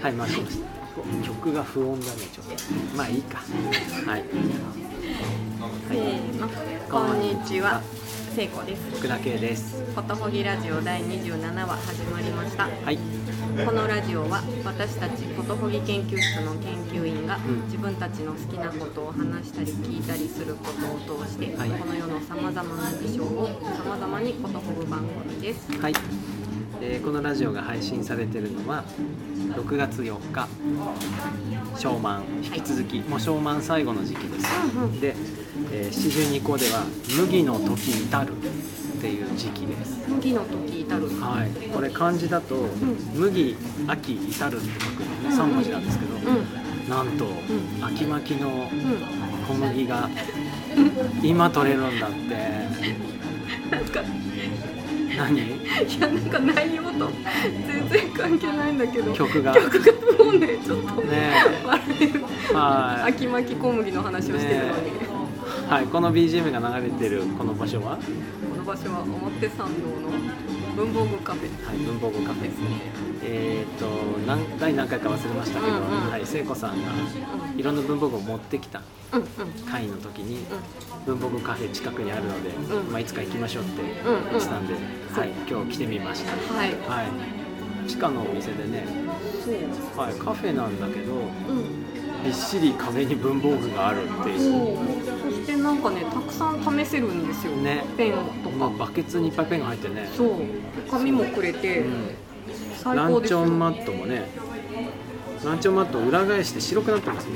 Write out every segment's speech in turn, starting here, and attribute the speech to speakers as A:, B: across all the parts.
A: はい回しました。お曲が不穏だねちょっと。まあいいか。はい。
B: せーの。こんにちは。聖子です。
A: 福田圭です。
B: ことほぎラジオ第27話始まりました。
A: はい。
B: このラジオは私たちことほぎ研究室の研究員が
A: ん。
B: 自分たちの好きなことを話したり聞いたりすることを通して、
A: はい。
B: この世のさまざまな事象をさまざまにことほぐ番組です。
A: はい、えーこのラジオが配信されてるのは6月4日ショーマン引き続き、もうショーマン最後の時期です、
B: うんうん。
A: で、えー七十二校では麦の時至るっていう時期です。
B: 麦の時至る。
A: はい。これ漢字だと、麦秋至るって書くのね3文字なんですけど、
B: うん。
A: なんと、
B: ん
A: 秋巻きの
B: うん。
A: 小麦が今取れるんだって。
B: なんか
A: 何？
B: いやなんか内容と全然関係ないんだけど。
A: 曲が？
B: 曲がもうねちょっと
A: ね。
B: 笑える
A: はい。
B: 秋巻き小麦の話をしてるのに、
A: ねはい、この BGM が流れてるこの場所は、は
B: この場所は表参道の文房具カフェ。
A: い、文房具カフェ
B: ですね。
A: えっ、と何第何回か忘れましたけど、
B: うんうん。
A: はい、聖子さんがいろんな文房具を持ってきた
B: うんうん。
A: 会の時に文房具カフェ近くにあるので、
B: うん。
A: まあ、いつか行きましょうって
B: うんうん。
A: 言ってたんで、
B: そう。
A: はい、今日来てみました、
B: はい。
A: はい、地下のお店でね、はい、カフェなんだけど
B: うん。
A: びっしり壁に文房具があるっていう
B: なんかねたくさん試せるんですよ、
A: ね。
B: ペンと
A: まあ、
B: か
A: バケツにいっぱいペンが入ってね。
B: そう。紙もくれて、
A: うん。ランチ
B: 最高ですよ。
A: ョンマットもねランチョンマットを裏返して白くなってますね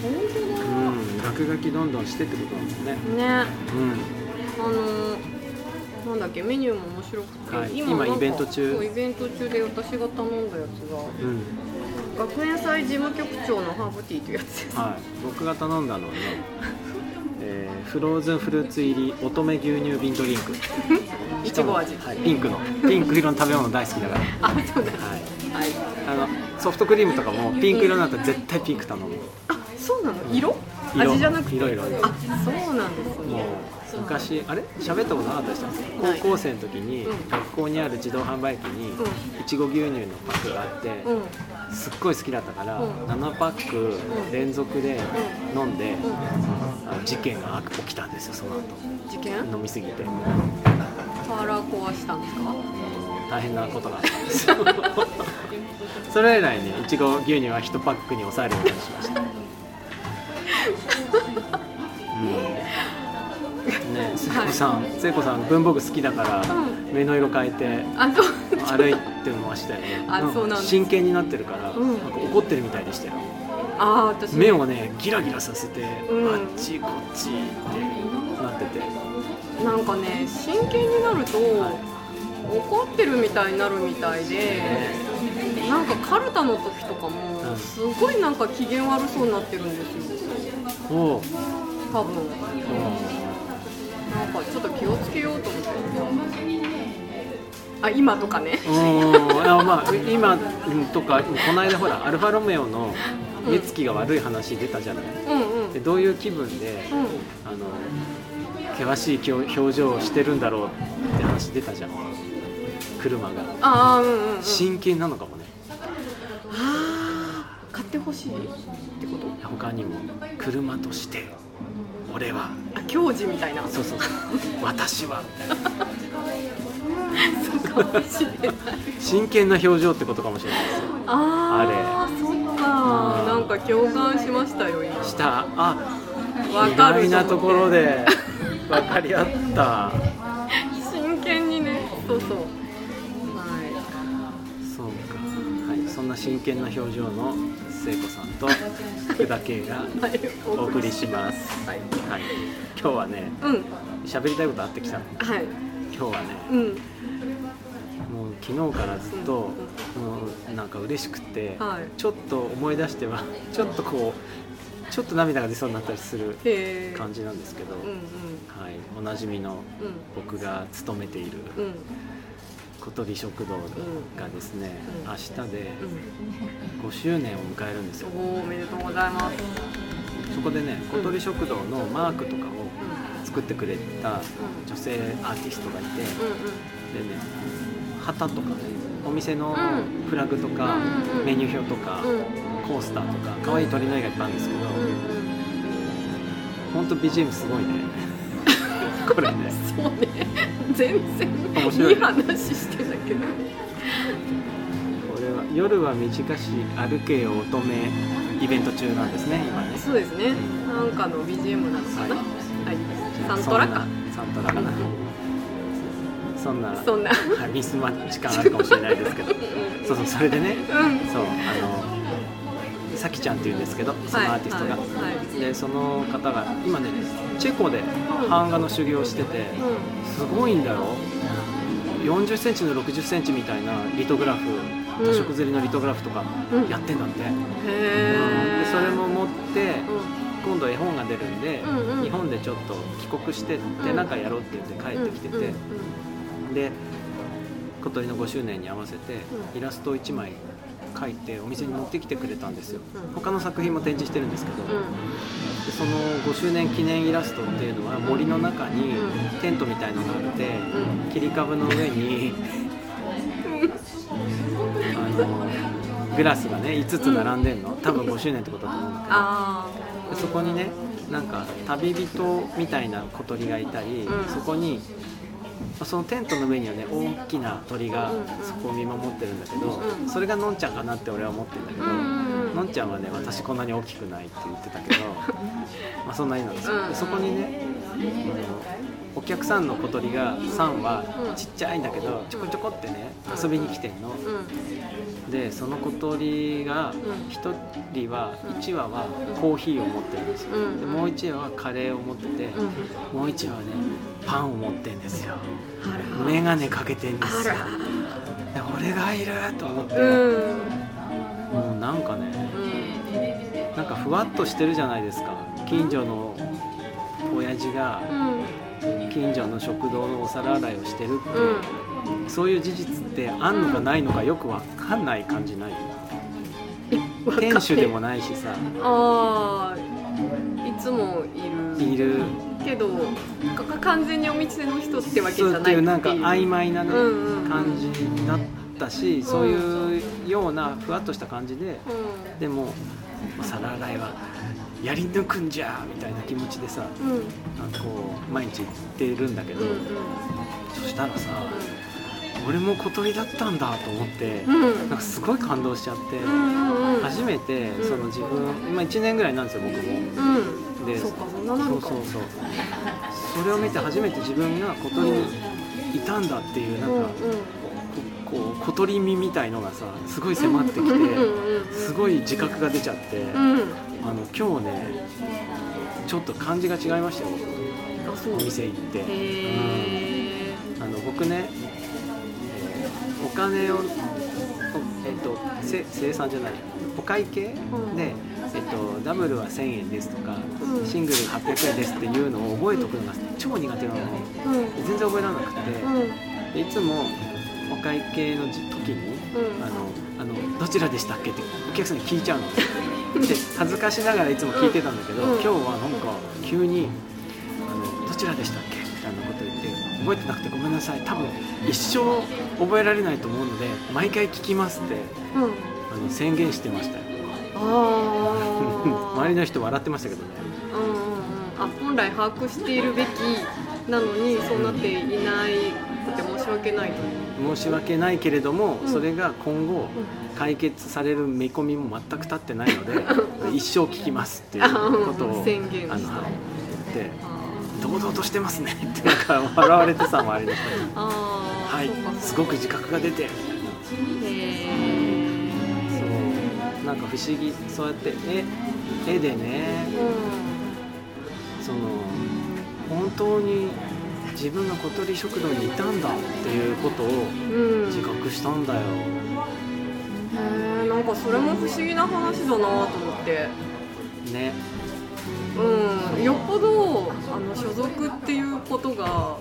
B: 本
A: うん。落書きどんどんしてってことなんですね。
B: 当だね。
A: うん。
B: あのーなんだっけメニューも面白くて、
A: はい。今イベント中。
B: イベント中で私が頼んだやつが
A: うん
B: 学園祭事務局長のハーブティーというやつです。
A: はい。僕が頼んだのはね、えーフローズンフルーツ入り乙女牛乳瓶ドリンク。
B: いちご味。
A: はい、ピンクの。ピンク色の食べ物大好きだから。
B: あそうだ。
A: はい。
B: はい。
A: あのソフトクリームとかもピンク色になったら絶対ピンク頼む。
B: あそうなの？色？
A: 色。
B: 味じゃなくて？
A: 色々
B: あそうなんです
A: も
B: ね。
A: う昔あれ？喋ったことなかったでした高校生の時に
B: うん。
A: 学校にある自動販売機に
B: う
A: いちご牛乳のパックがあって
B: うん。
A: すっごい好きだったから
B: うん。
A: 7パック連続で飲んで事件が起きたんですよその後。
B: 事件？
A: 飲みすぎて。
B: 腹壊したんですか？
A: 大変なことがあったんですよ。それ以来ねいちご牛乳は1パックに抑えるようにしました子さん聖子さん文房具好きだから
B: うん。
A: 目の色変えて歩いてましたよね。
B: あそうな
A: 真剣になってるから、
B: うん。
A: なんか怒ってるみたいでしたよ。
B: あー私。
A: 目をねギラギラさせて、
B: うん。
A: あっちこっちってなってて。
B: なんかね真剣になると、怒ってるみたいになるみたいでなんかカルタの時とかも
A: うん。
B: すごいなんか機嫌悪そうになってるんですよ。多分なんかちょっと気をつけようと思って。あ今とかね。
A: うんあまあ今うんとかこの間ほらアルファロメオの目つきが悪い話出たじゃない、
B: うんうん。
A: でどういう気分で
B: うん。
A: あの険しい表表情をしてるんだろうって話出たじゃん。車が。
B: ああうんうんうん。
A: 真剣なのかもね。
B: あー買ってほしいってこと？
A: 他にも。車として俺は。
B: あ教授みたいな。
A: そうそう。そ う私は。
B: そうかもしれない。
A: 真剣な表情ってことかもしれないです。よ
B: ああそっか。
A: うん。
B: なんか共感しましたよ今。
A: した。あ意
B: わかる
A: 外なところで 分かり合った。
B: 真剣にね。そうそう。は
A: そうか。はい。そんな真剣な表情の聖子さんと福田圭がお送りします。
B: はい。
A: はい。今日はね
B: うん。
A: 喋りたいことあってきたの。
B: はい。
A: 今日はね
B: うん。
A: もう昨日からずっともうなんか嬉しくて
B: はい。
A: ちょっと思い出してはちょっとこうちょっと涙が出そうになったりする感じなんですけど、
B: うんうん。
A: はい、おなじみの僕が勤めている
B: うんうん
A: 小鳥食堂がですね、
B: うん。
A: 明日で
B: う
A: 5周年を迎えるんですよ。
B: んおめでとうございます。
A: そこでね
B: うん。
A: 小鳥食堂のマークとかを作ってくれた女性アーティストがいてでね旗とかねお店の
B: うん。
A: フラグとか、メニュー表とか、
B: うん。
A: コースターとか可愛い鳥の絵がいっぱいあるんですけど、
B: うん
A: ほんと BGM すごいねこれね。
B: そうね。全然
A: 面白い。
B: いい話してたけど
A: これは夜は短し歩けよ乙女イベント中なんですね今ね。
B: そうですね。なんかの BGM なのかな。
A: は
B: はい、サントラか。
A: サントラかな。そんな
B: そんな。
A: はいミスマッチ感あるかもしれないですけど。そうそうそれでね。
B: うん。
A: そうあのさきちゃんっていうんですけどそのアーティストが、でその方が今ねチェコで版画の修行をしててすごいんだよ4 0ンチの6 0ンチみたいなリトグラフ
B: うん。
A: 多色刷りのリトグラフとか
B: うん。
A: やってんだって、
B: うん、
A: でそれも持って
B: う
A: 今度絵本が出るんで、日本でちょっと帰国してって
B: うん。
A: なんかやろうって言って帰
B: ん
A: ってきてて、で小鳥の5周年に合わせてイラストを1枚描いてお店に持ってきてくれたんですよ。
B: うん。
A: 他の作品も展示してるんですけど、
B: うん。
A: でその5周年記念イラストっていうのは森の中に
B: うん。
A: テントみたいのがあって
B: うん。
A: 切り株の上にあのグラスがね5つ並んでんの。多分5周年ってことだと思うんだけど。そこにねなんか旅人みたいな小鳥がいたり、
B: うん。
A: そこにそのテントの上にはね大きな鳥が
B: うんうん
A: そこを見守ってるんだけど、
B: うん
A: それがのんちゃんかなって俺は思ってるんだけど、
B: うんうんうん。
A: のんちゃんはね私こんなに大きくないって言ってたけどまあそんなになんですよ、そこにねあのお客さんの小鳥が3は
B: うん。
A: ちっちゃいんだけどちょこちょこってね遊びに来てんの、
B: うん。
A: でその小鳥が
B: うん。
A: 1人は1羽はコーヒーを持ってるんですよ、
B: うん。
A: でもう1羽はカレーを持ってて、
B: うん。
A: もう1羽はねパンを持ってんですよ。眼鏡かけてんですよ。で俺がいると思って、
B: うん。
A: もうなんかね
B: うん。
A: なんかふわっとしてるじゃないですか。近所の親父が
B: うん
A: 近所の食堂のお皿洗いをしてるって、
B: うん。
A: そういう事実ってあんのかないのかよくわかんない感じない？店主でもないしさ。
B: ああいつもいる。
A: いる。
B: けど完全にお店の人ってわけじゃない
A: っていう。なんか曖昧なね、
B: うんうんうん。
A: 感じだったしそういうようなふわっとした感じで
B: う
A: でも皿洗いはやり抜くんじゃみたいな気持ちでさ
B: んうん。
A: なんかこう毎日行ってるんだけど、
B: うん
A: そしたらさ俺も小鳥だったんだと思って、
B: うん。うん
A: なんかすごい感動しちゃって、
B: うんうんうん。
A: 初めて
B: うん。
A: その自分、今1年ぐらいなんですよ僕も。
B: うん。
A: で
B: そうかそ
A: うそうそれを見て初めて自分が小鳥にいたんだっていうなんか、
B: うんうん。
A: こう小鳥身みたいのがさすごい迫ってきて、
B: うんうんうん。
A: すごい自覚が出ちゃって、
B: うん
A: あの今日ねちょっと感じが違いましたよ。お店行って、う。ん。あの僕ね、えーお金をおえっ、とせ生産じゃない。お会計、
B: うん。
A: で、えっとダブルは1000円ですとか、
B: うん。
A: シングル800円ですっていうのを覚えておくのが超苦手なの
B: うん。
A: 全然覚えられなくて、
B: うん。
A: でいつもお会計の時時に、
B: うん。
A: あのあのどちらでしたっけってお客さんに聞いちゃうの。で恥ずかしながらいつも聞いてたんだけど、
B: うん。
A: 今日はなんか急にあの「どちらでしたっけ?」みたいなこと言って「覚えてなくてごめんなさい。多分一生覚えられないと思うので毎回聞きます」って
B: うん。
A: あの宣言してましたよ。周りの人笑ってましたけどね。
B: うんうんうん。あ本来把握しているべきなのにそうなっていないくて申し訳ないと
A: 申し訳ないけれども、
B: うん。
A: それが今後解決される見込みも全く立ってないので 一生聞きますっていう ことを
B: 宣言した。
A: あの言って
B: あ
A: 堂々としてますね。ってなんか笑われてさ周りの人に
B: ーあー
A: はい。すごく自覚が出て。そう。なんか不思議。そうやって絵絵でね。その本当に自分が小鳥食堂にいたんだっていうことを
B: うん。うん
A: 自覚したんだよ。
B: へえなんかそれも不思議な話だなと思って。
A: ね。
B: うん。よっぽどあの所属っていうことが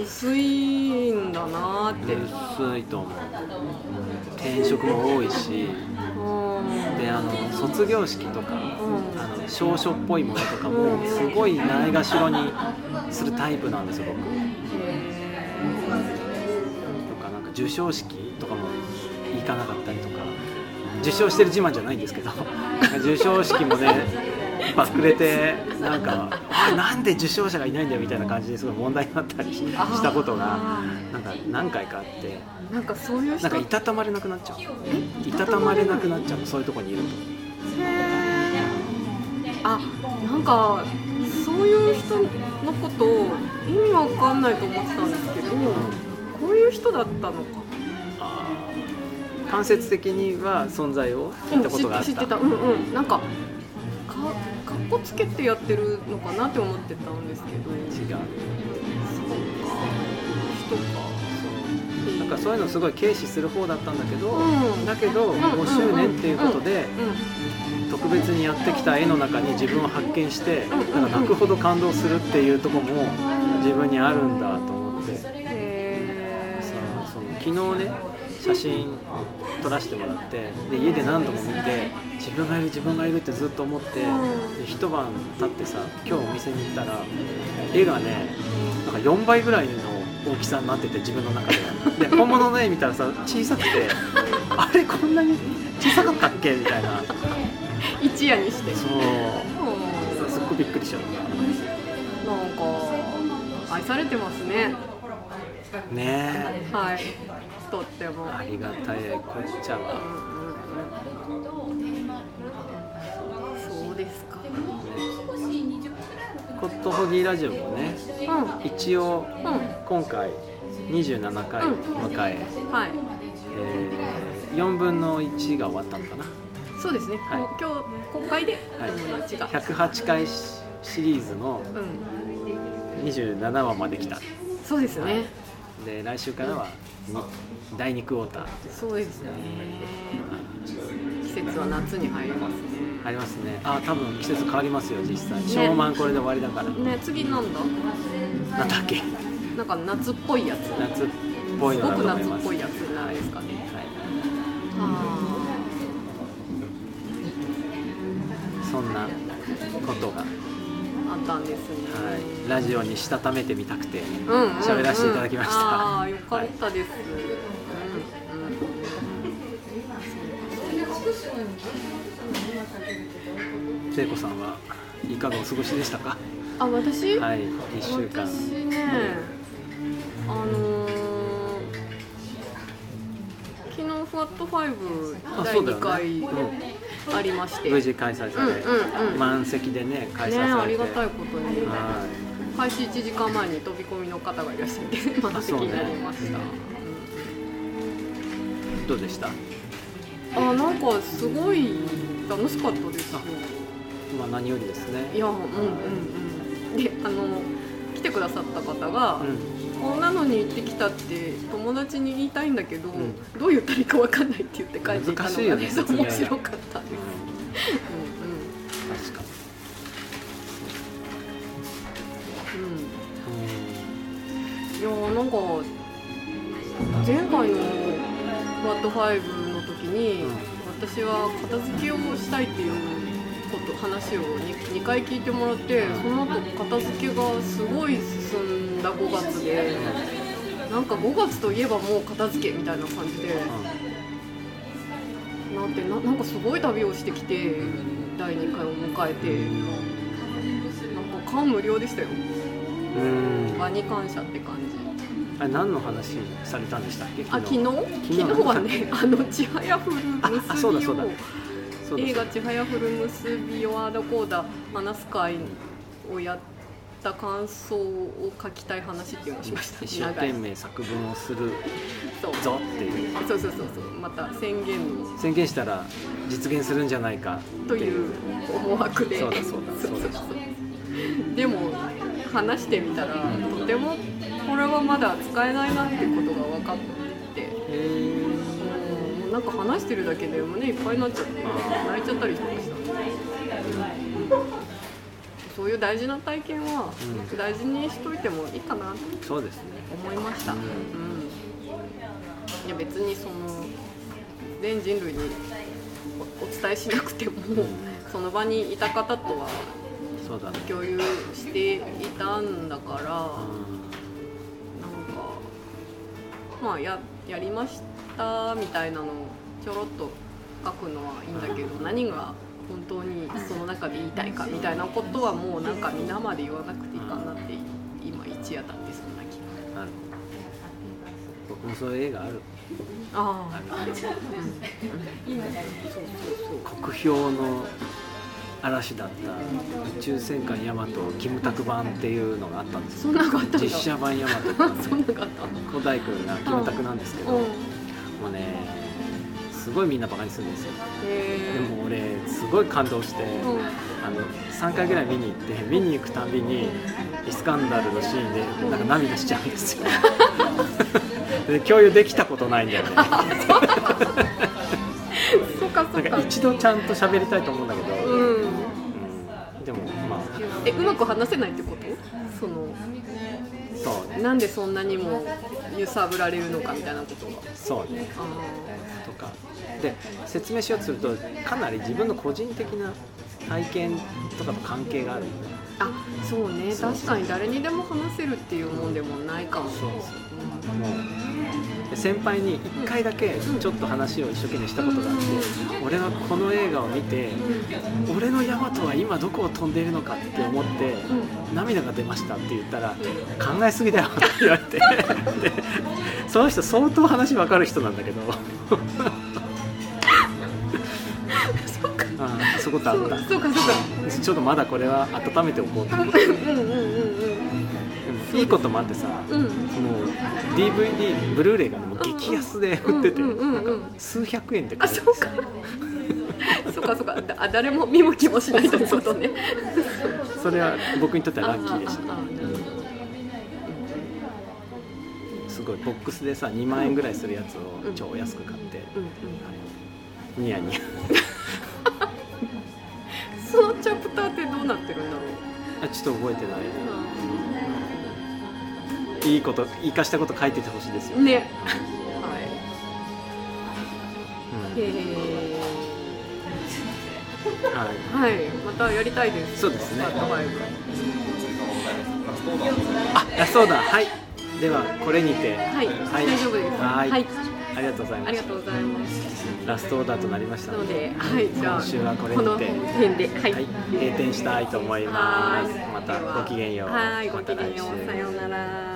B: 薄いんだなって。
A: 薄いと思う。転職も多いし。
B: うん
A: であの卒業式とか
B: うん。
A: あの証書っぽいものとかもすごいないがしろにするタイプなんですよ僕。とかなんか授賞式とかも行かなかったりとか。受賞してる自慢じゃないんですけど。授賞式もねバックれてなんか「あなんで受賞者がいないんだよ」みたいな感じですごい問題になったりしたことがなんか何回かあって
B: なんかそういう人
A: なんかいたたまれなくなっちゃう。いたたまれなくなっちゃうそういうとこにいると。
B: あなんかそういう人のこと意味わかんないと思ってたんですけど、こういう人だったのか。
A: 間接的には存在を聞いたことがあった、
B: 知ってた。うんうん。なんかかかっこつけてやってるのかなって思ってたんですけど。
A: 違う。
B: そうか人か。
A: なんかそういうのすごい軽視する方だったんだけど、
B: うん。
A: だけど
B: ん。
A: 5周年っていうことで
B: うん。
A: 特別にやってきた絵の中に自分を発見して
B: ん。
A: なんか泣くほど感動するっていうところも自分にあるんだと思って。さ
B: へ
A: その昨日ね写真撮らせてもらってで家で何度も見て自分がいる自分がいるってずっと思ってで一晩経ってさ今日お店に行ったら絵がねなんか4倍ぐらいの大きさになってて自分の中で。で本物の絵見たらさ小さくてあれこんなに小さかったっけ？みたいな。
B: ー一夜にして。
A: そう。
B: うん
A: すっごいびっくりしちゃった
B: なんか愛されてますね。
A: ね。
B: はいとっても。
A: えありがたいこっちゃわ。
B: そうですか。
A: コットホギーラジオもね
B: うん。
A: 一応
B: うん。
A: 今回27回迎え、
B: はい。
A: えー、4分の1が終わったのかな。
B: そうですね、
A: はい。
B: 今日公開で
A: はい。
B: 友達が、
A: 108回シシリーズの
B: うん。
A: 27話まで来た。
B: そうですね、
A: で来週からはに第2クォーター。
B: そうですね。季節は夏に入りますね。
A: ありますね。あ多分季節変わりますよ実際。
B: ね。
A: 小満これで終わりだから、
B: ね次なんだ
A: なんだっけ？
B: なんか夏っぽいやつ。
A: 夏っぽいのだ
B: すごく
A: と思います。
B: 夏っぽいやつなんですかね、
A: はい、
B: あ
A: そんなことが、は
B: ああったんですね。
A: い、ラジオにしたためてみたくて
B: うんうんうん。
A: 喋らせていただきました。
B: ああよかったです、
A: 聖子さんはいかがお過ごしでしたか？
B: あ私、
A: はい1週間。
B: 私ねあのー昨日フワット5第2
A: あそうだよ
B: 回
A: ね、
B: ありまして、
A: うん、無事開催され、
B: うんうんうん。
A: 満席でね開催
B: ね
A: されて。
B: ありがたいことに。
A: は
B: 開始1時間前に飛び込みの方がいらっしゃって満席になりました、
A: いどうでした？
B: うんあなんかすごい楽しかったです。よ
A: まあ何よりですね。
B: いやうんうんうん。であの来てくださった方が、
A: うん
B: こんなのに行ってきたって友達に言いたいんだけど、
A: ん。
B: どう言ったらいいか分かんないって言って帰っていたの
A: 難しいよ
B: がね
A: ね
B: 面白かった。です、うん。うん。うん、いやなんか前回の「ワット5」の時に、
A: うん。
B: 私は片付けをしたいっていうこと話を 2, 2回聞いてもらってその後片付けがすごい進んだ5月でなんか5月といえばもう片付けみたいな感じで
A: うん。
B: なんてななんかすごい旅をしてきて第2回を迎えてなんか感無量でしたよ。
A: うん。
B: 場に感謝って感じ。
A: あれ何の話されたんでしたっけ？
B: あ昨日。昨
A: 日？
B: 日はねあのちはやふる結を
A: そうだ。
B: 映画「ちはやふる結びをあーだこうだ話す会」をやった感想を書きたい話っていうのをしました。
A: 一生懸命作文をするぞっていう。
B: そうそうそうそう。また宣言を。
A: 宣言したら実現するんじゃないか
B: という思惑で。
A: そうだそうだ。そうだ
B: そう。でも話してみたらとてもこれはまだ使えないなってことが分かって
A: へえ
B: なんか話してるだけで胸いっぱいになっちゃって泣いちゃったりしました。そういう大事な体験は
A: うん。
B: 大事にしといてもいいかなと
A: そうですね。
B: 思いました、
A: う
B: うん。ん、いや別にその全人類におお伝えしなくてもその場にいた方とは
A: そうだね。
B: 共有していたんだからなんか
A: う
B: まあややりましたみたいなのをちょろっと書くのはいいんだけど何が本当にその中で言いたいかみたいなことはもうなんか皆まで言わなくていいかなって今一夜経ってそんな気が
A: なる僕もそういう映画ある
B: あ。あうそうそう。
A: 国評の嵐だった宇宙戦艦ヤマトキムタク版っていうのがあったんですよ。
B: そんなのがあったんだ
A: 実写版ヤマト
B: そんなのがあったんだ
A: 古代君がキムタクなんですけど、
B: うん
A: もうねすごいみんなバカにするんですよ。でも俺すごい感動して、
B: うん。
A: あの3回ぐらい見に行って見に行くたびにイスカンダルのシーンでなんか涙しちゃうんですよ。で共有できたことないんだよね。
B: そっかそ
A: なんか一度ちゃんと喋りたいと思うんだけど、
B: うん。
A: うん。でもまあ。
B: えうまく話せないってこと？その
A: そうね
B: なんでそんなにも揺さぶられるのかみたいなことが
A: そうね。
B: あ
A: とか。で説明しようとするとかなり自分の個人的な体験とかと関係があるのね。
B: ーあそうね。確かに誰にでも話せるっていうもんでもないかも。
A: そうそう。もうで先輩に1回だけちょっと話を一生懸命したことがあって、俺はこの映画を見て俺のヤマトは今どこを飛んでいるのかって思って涙が出ましたって言ったら考えすぎだよって言われて。でその人相当話分かる人なんだけどことあった
B: そうかそうか。
A: ちょっとまだこれは温めておこうと思って。
B: うんうんうん。うん
A: いいこともあってさ
B: うん。
A: もう DVD ブルーレイがもう激安で売っててなんか数百円で買える
B: あそうかそうかそうか。だあ誰も見向きもしないということね。
A: それは僕にとってはラッキーでした。すごいボックスでさ2万円ぐらいするやつを超安く買って
B: うんうん
A: ニヤニヤ
B: そのチャプターってどうなってるんだろう？
A: あちょっと覚えてない。いいこと生かしたこと書いててほしいですよ、
B: ね。はい。
A: うん。
B: へ
A: はい。
B: えはい。またやりたいです。
A: そうですね。ああそうだはい。ではこれにて。
B: はい。大丈夫です。
A: はい。
B: はい
A: ありがとうございまし
B: ありがとうございます。
A: たラストオーダーとなりましたので
B: はいじゃあ
A: 今週はこれにて
B: 辺ではい、
A: はい、閉店したいと思います。またごきげんよう。
B: はいごきげんよう。さようなら